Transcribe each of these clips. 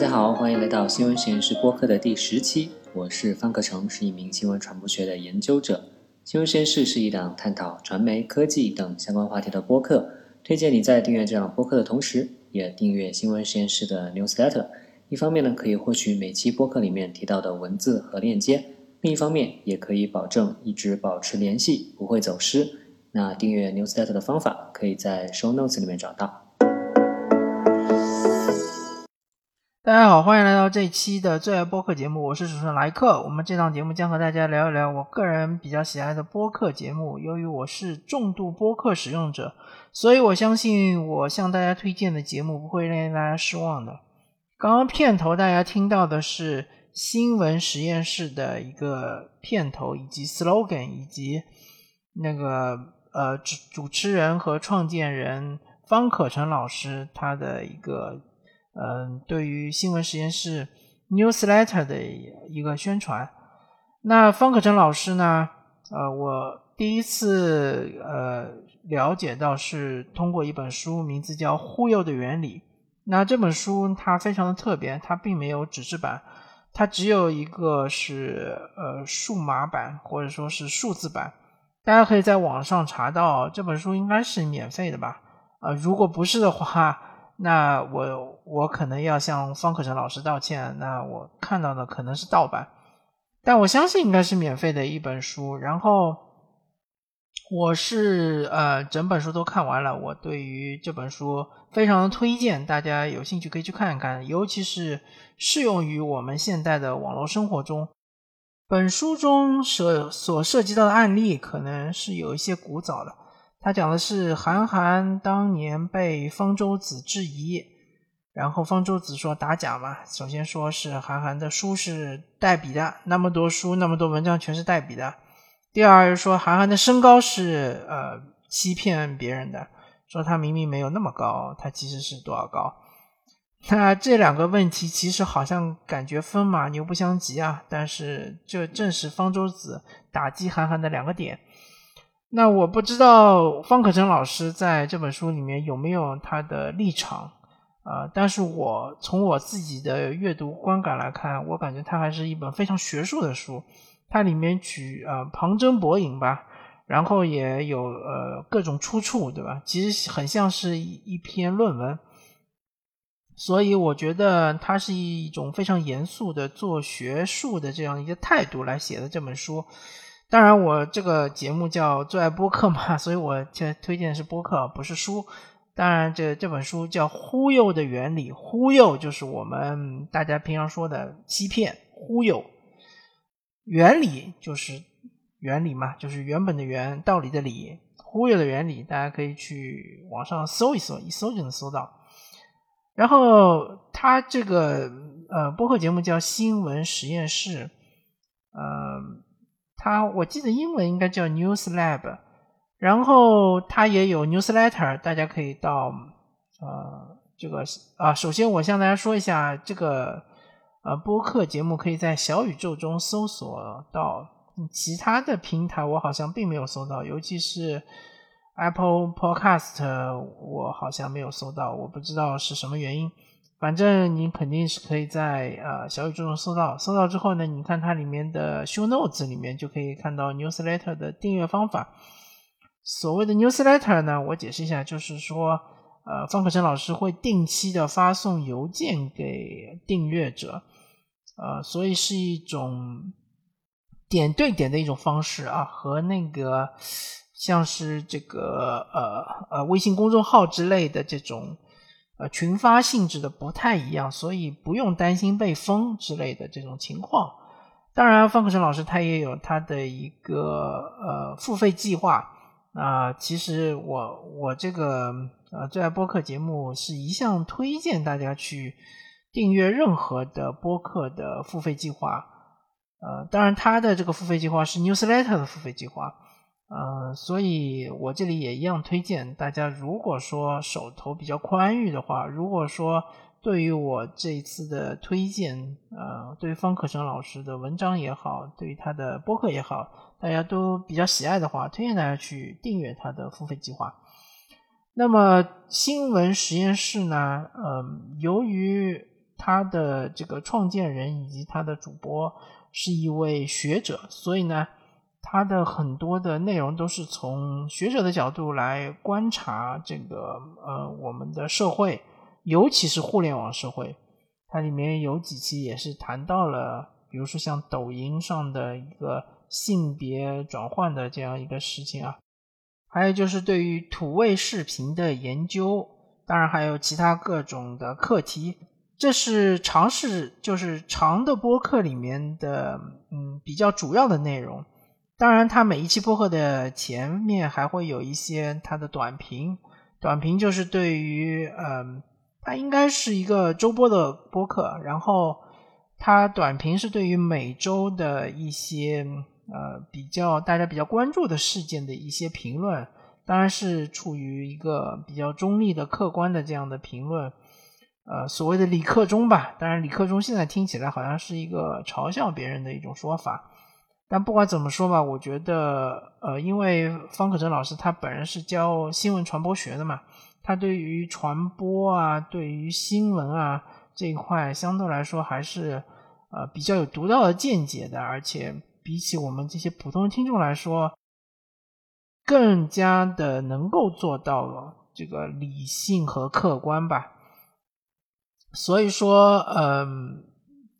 大家好，欢迎来到新闻实验室播客的第十期。我是方克成，是一名新闻传播学的研究者。新闻实验室是一档探讨传媒、科技等相关话题的播客。推荐你在订阅这档播客的同时，也订阅新闻实验室的 newsletter。一方面呢，可以获取每期播客里面提到的文字和链接；另一方面，也可以保证一直保持联系，不会走失。那订阅 newsletter 的方法，可以在 show notes 里面找到。大家好，欢迎来到这一期的最爱播客节目，我是主持人莱克。我们这档节目将和大家聊一聊我个人比较喜爱的播客节目。由于我是重度播客使用者，所以我相信我向大家推荐的节目不会令大家失望的。刚刚片头大家听到的是新闻实验室的一个片头，以及 slogan，以及那个呃主主持人和创建人方可成老师他的一个。嗯，对于新闻实验室 newsletter 的一个宣传，那方可成老师呢？呃，我第一次呃了解到是通过一本书，名字叫《忽悠的原理》。那这本书它非常的特别，它并没有纸质版，它只有一个是呃数码版或者说是数字版，大家可以在网上查到这本书，应该是免费的吧？啊，如果不是的话。那我我可能要向方可成老师道歉。那我看到的可能是盗版，但我相信应该是免费的一本书。然后我是呃整本书都看完了，我对于这本书非常的推荐，大家有兴趣可以去看一看，尤其是适用于我们现代的网络生活中。本书中所所涉及到的案例可能是有一些古早的。他讲的是韩寒当年被方舟子质疑，然后方舟子说打假嘛。首先说是韩寒的书是代笔的，那么多书那么多文章全是代笔的。第二说韩寒的身高是呃欺骗别人的，说他明明没有那么高，他其实是多少高？那这两个问题其实好像感觉风马牛不相及啊，但是这正是方舟子打击韩寒的两个点。那我不知道方可成老师在这本书里面有没有他的立场啊？但是我从我自己的阅读观感来看，我感觉它还是一本非常学术的书。它里面举呃旁征博引吧，然后也有呃各种出处，对吧？其实很像是一一篇论文。所以我觉得它是一种非常严肃的做学术的这样一个态度来写的这本书。当然，我这个节目叫最爱播客嘛，所以我这推荐的是播客，不是书。当然，这这本书叫《忽悠的原理》，忽悠就是我们大家平常说的欺骗、忽悠。原理就是原理嘛，就是原本的原，道理的理。忽悠的原理，大家可以去网上搜一搜，一搜就能搜到。然后，他这个呃播客节目叫《新闻实验室》，呃。它我记得英文应该叫 News Lab，然后它也有 Newsletter，大家可以到呃这个啊，首先我向大家说一下，这个呃播客节目可以在小宇宙中搜索到，其他的平台我好像并没有搜到，尤其是 Apple Podcast，我好像没有搜到，我不知道是什么原因。反正你肯定是可以在呃小宇宙中搜到，搜到之后呢，你看它里面的 show notes 里面就可以看到 newsletter 的订阅方法。所谓的 newsletter 呢，我解释一下，就是说，呃，方可成老师会定期的发送邮件给订阅者，呃，所以是一种点对点的一种方式啊，和那个像是这个呃呃微信公众号之类的这种。呃，群发性质的不太一样，所以不用担心被封之类的这种情况。当然，方克成老师他也有他的一个呃付费计划啊。其实我我这个呃最爱播客节目是一向推荐大家去订阅任何的播客的付费计划。呃，当然他的这个付费计划是 Newsletter 的付费计划。呃，所以我这里也一样推荐大家，如果说手头比较宽裕的话，如果说对于我这一次的推荐，呃，对方可成老师的文章也好，对于他的播客也好，大家都比较喜爱的话，推荐大家去订阅他的付费计划。那么新闻实验室呢，嗯，由于他的这个创建人以及他的主播是一位学者，所以呢，他的很多的内容都是从学者的角度来观察这个呃我们的社会，尤其是互联网社会。它里面有几期也是谈到了，比如说像抖音上的一个性别转换的这样一个事情啊，还有就是对于土味视频的研究，当然还有其他各种的课题。这是尝试，就是长的播客里面的，嗯，比较主要的内容。当然，它每一期播客的前面还会有一些它的短评，短评就是对于，嗯，它应该是一个周播的播客，然后它短评是对于每周的一些，呃，比较大家比较关注的事件的一些评论，当然是处于一个比较中立的、客观的这样的评论。呃，所谓的李克中吧，当然李克中现在听起来好像是一个嘲笑别人的一种说法，但不管怎么说吧，我觉得，呃，因为方可成老师他本人是教新闻传播学的嘛，他对于传播啊，对于新闻啊这一块，相对来说还是呃比较有独到的见解的，而且比起我们这些普通听众来说，更加的能够做到了这个理性和客观吧。所以说，嗯，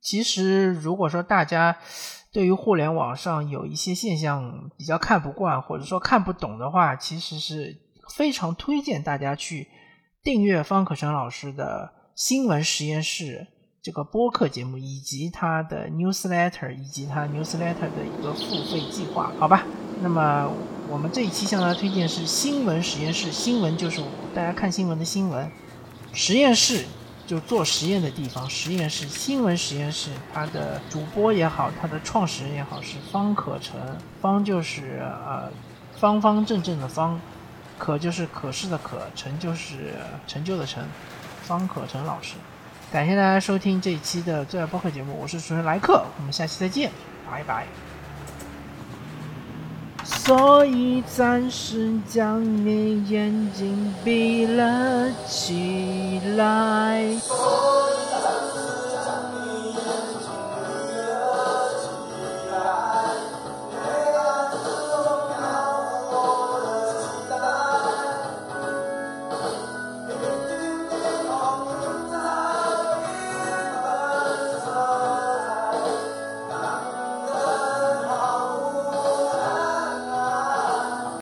其实如果说大家对于互联网上有一些现象比较看不惯，或者说看不懂的话，其实是非常推荐大家去订阅方可成老师的新闻实验室这个播客节目，以及他的 newsletter，以及他 newsletter 的一个付费计划，好吧？那么我们这一期向大家推荐是新闻实验室，新闻就是大家看新闻的新闻实验室。就做实验的地方，实验室新闻实验室，它的主播也好，它的创始人也好，是方可成。方就是呃方方正正的方，可就是可视的可，成就是成就的成。方可成老师，感谢大家收听这一期的最爱播客节目，我是主持人莱克，我们下期再见，拜拜。所以暂时将你眼睛闭了起来。